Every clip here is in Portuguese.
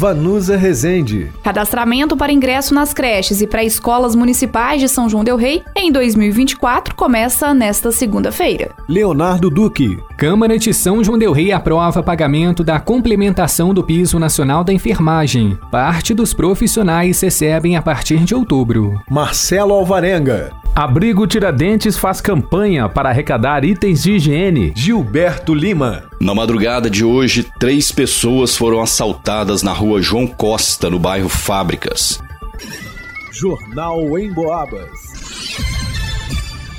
Vanusa Rezende. Cadastramento para ingresso nas creches e pré-escolas municipais de São João Del Rei em 2024 começa nesta segunda-feira. Leonardo Duque. Câmara de São João Del Rei aprova pagamento da complementação do piso nacional da enfermagem. Parte dos profissionais recebem a partir de outubro. Marcelo Alvarenga. Abrigo Tiradentes faz campanha para arrecadar itens de higiene. Gilberto Lima. Na madrugada de hoje, três pessoas foram assaltadas na rua João Costa, no bairro Fábricas. Jornal em Boabas.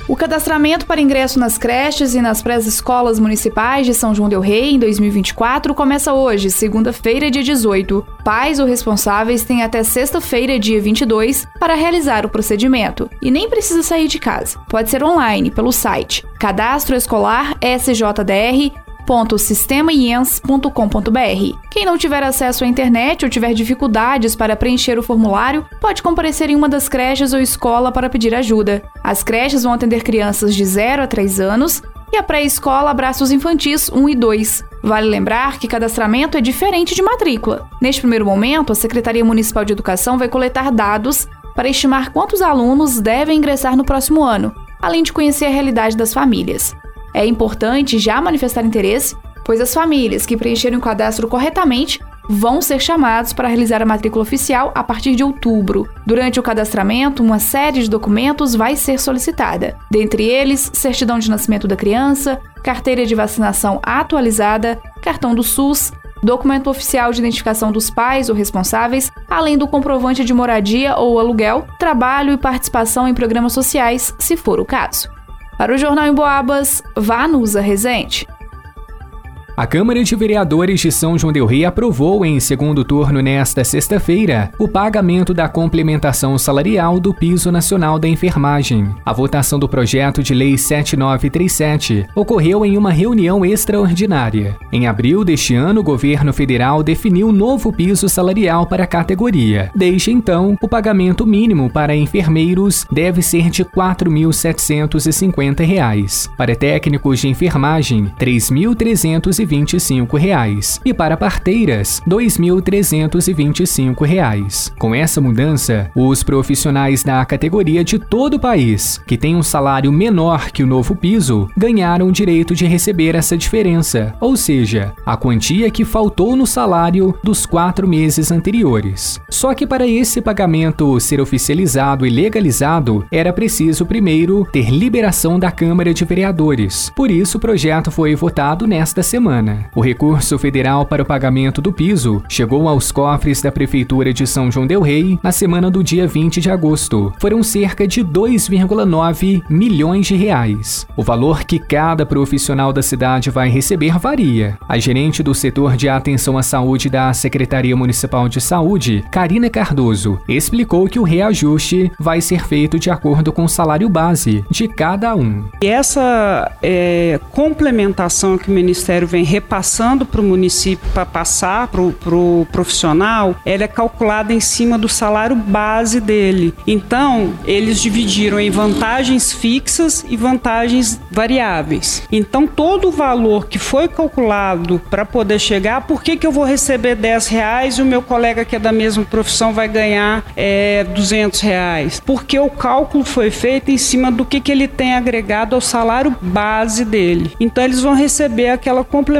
O cadastramento para ingresso nas creches e nas pré-escolas municipais de São João Del Rei em 2024 começa hoje, segunda-feira, dia 18. Pais ou responsáveis têm até sexta-feira, dia 22, para realizar o procedimento e nem precisa sair de casa. Pode ser online pelo site Cadastro Escolar SJDR www.sistemaiens.com.br. Quem não tiver acesso à internet ou tiver dificuldades para preencher o formulário, pode comparecer em uma das creches ou escola para pedir ajuda. As creches vão atender crianças de 0 a 3 anos e a pré-escola abraços infantis 1 e 2. Vale lembrar que cadastramento é diferente de matrícula. Neste primeiro momento, a Secretaria Municipal de Educação vai coletar dados para estimar quantos alunos devem ingressar no próximo ano, além de conhecer a realidade das famílias. É importante já manifestar interesse, pois as famílias que preencherem o cadastro corretamente vão ser chamados para realizar a matrícula oficial a partir de outubro. Durante o cadastramento, uma série de documentos vai ser solicitada, dentre eles certidão de nascimento da criança, carteira de vacinação atualizada, cartão do SUS, documento oficial de identificação dos pais ou responsáveis, além do comprovante de moradia ou aluguel, trabalho e participação em programas sociais, se for o caso. Para o Jornal em Boabas, Vanusa Rezende. A Câmara de Vereadores de São João del Rei aprovou em segundo turno nesta sexta-feira o pagamento da complementação salarial do piso nacional da enfermagem. A votação do projeto de lei 7937 ocorreu em uma reunião extraordinária. Em abril deste ano, o governo federal definiu um novo piso salarial para a categoria. Desde então, o pagamento mínimo para enfermeiros deve ser de R$ 4.750. Para técnicos de enfermagem, R$ 3.300 2.325 reais e para parteiras 2.325 reais. Com essa mudança, os profissionais da categoria de todo o país que têm um salário menor que o novo piso ganharam o direito de receber essa diferença, ou seja, a quantia que faltou no salário dos quatro meses anteriores. Só que para esse pagamento ser oficializado e legalizado, era preciso primeiro ter liberação da Câmara de Vereadores. Por isso, o projeto foi votado nesta semana semana. O recurso federal para o pagamento do piso chegou aos cofres da Prefeitura de São João Del Rei na semana do dia 20 de agosto. Foram cerca de 2,9 milhões de reais. O valor que cada profissional da cidade vai receber varia. A gerente do setor de atenção à saúde da Secretaria Municipal de Saúde, Karina Cardoso, explicou que o reajuste vai ser feito de acordo com o salário base de cada um. E essa é, complementação que o Ministério vem repassando para o município para passar para o pro profissional, ela é calculada em cima do salário base dele. Então, eles dividiram em vantagens fixas e vantagens variáveis. Então, todo o valor que foi calculado para poder chegar, por que, que eu vou receber 10 reais e o meu colega que é da mesma profissão vai ganhar é, 200 reais? Porque o cálculo foi feito em cima do que, que ele tem agregado ao salário base dele. Então, eles vão receber aquela complementação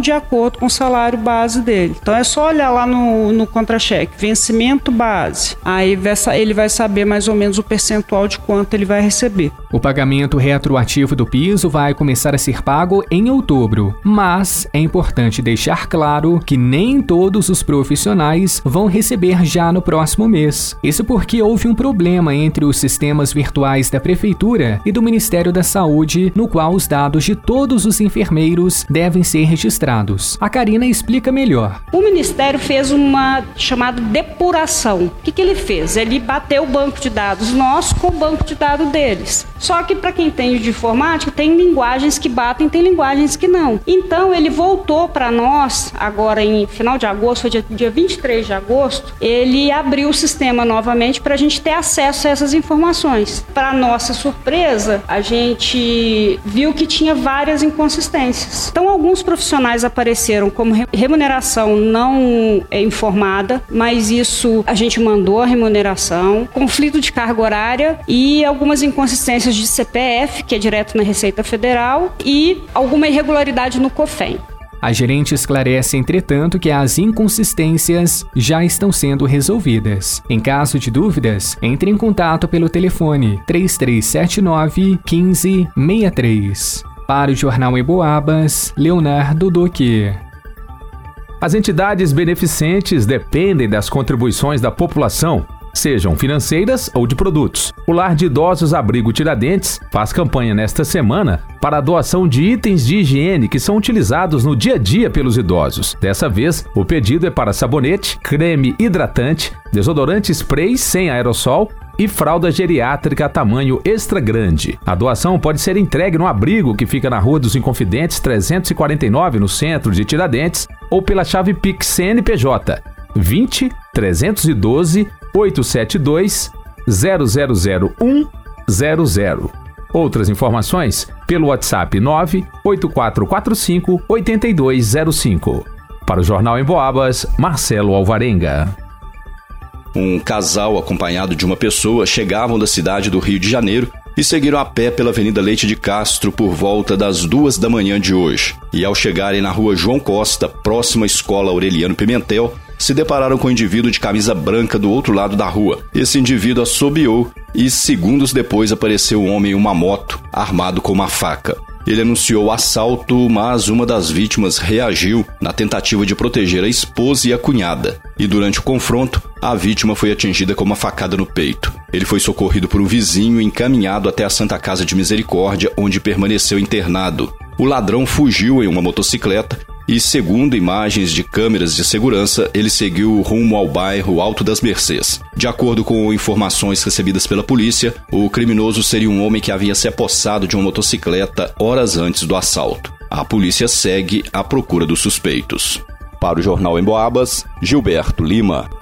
de acordo com o salário base dele. Então é só olhar lá no, no contra-cheque, vencimento base. Aí ele vai saber mais ou menos o percentual de quanto ele vai receber. O pagamento retroativo do piso vai começar a ser pago em outubro, mas é importante deixar claro que nem todos os profissionais vão receber já no próximo mês. Isso porque houve um problema entre os sistemas virtuais da Prefeitura e do Ministério da Saúde, no qual os dados de todos os enfermeiros devem ser registrados. A Karina explica melhor. O Ministério fez uma chamada depuração. O que, que ele fez? Ele bateu o banco de dados nosso com o banco de dados deles. Só que para quem entende de informática, tem linguagens que batem, tem linguagens que não. Então ele voltou para nós agora em final de agosto, dia, dia 23 de agosto, ele abriu o sistema novamente para a gente ter acesso a essas informações. Para nossa surpresa, a gente viu que tinha várias inconsistências. Então alguns profissionais apareceram como remuneração não é, informada, mas isso a gente mandou a remuneração, conflito de carga horária e algumas inconsistências de CPF, que é direto na Receita Federal, e alguma irregularidade no COFEM. A gerente esclarece, entretanto, que as inconsistências já estão sendo resolvidas. Em caso de dúvidas, entre em contato pelo telefone 3379 1563. Para o Jornal em Boabas, Leonardo Duque. As entidades beneficentes dependem das contribuições da população sejam financeiras ou de produtos. O Lar de Idosos Abrigo Tiradentes faz campanha nesta semana para a doação de itens de higiene que são utilizados no dia a dia pelos idosos. Dessa vez, o pedido é para sabonete, creme hidratante, desodorante spray sem aerossol e fralda geriátrica tamanho extra grande. A doação pode ser entregue no abrigo que fica na Rua dos Inconfidentes 349, no centro de Tiradentes, ou pela chave Pix CNPJ 20 312 872 000100. Outras informações pelo WhatsApp 98445 8205. Para o Jornal em Boabas, Marcelo Alvarenga. Um casal acompanhado de uma pessoa chegavam da cidade do Rio de Janeiro e seguiram a pé pela Avenida Leite de Castro por volta das duas da manhã de hoje. E ao chegarem na rua João Costa, próxima à escola Aureliano Pimentel, se depararam com um indivíduo de camisa branca do outro lado da rua. Esse indivíduo assobiou e, segundos depois, apareceu um homem em uma moto, armado com uma faca. Ele anunciou o assalto, mas uma das vítimas reagiu na tentativa de proteger a esposa e a cunhada. E durante o confronto, a vítima foi atingida com uma facada no peito. Ele foi socorrido por um vizinho e encaminhado até a Santa Casa de Misericórdia, onde permaneceu internado. O ladrão fugiu em uma motocicleta e, segundo imagens de câmeras de segurança, ele seguiu rumo ao bairro Alto das Mercês. De acordo com informações recebidas pela polícia, o criminoso seria um homem que havia se apossado de uma motocicleta horas antes do assalto. A polícia segue à procura dos suspeitos. Para o Jornal em Boabas, Gilberto Lima.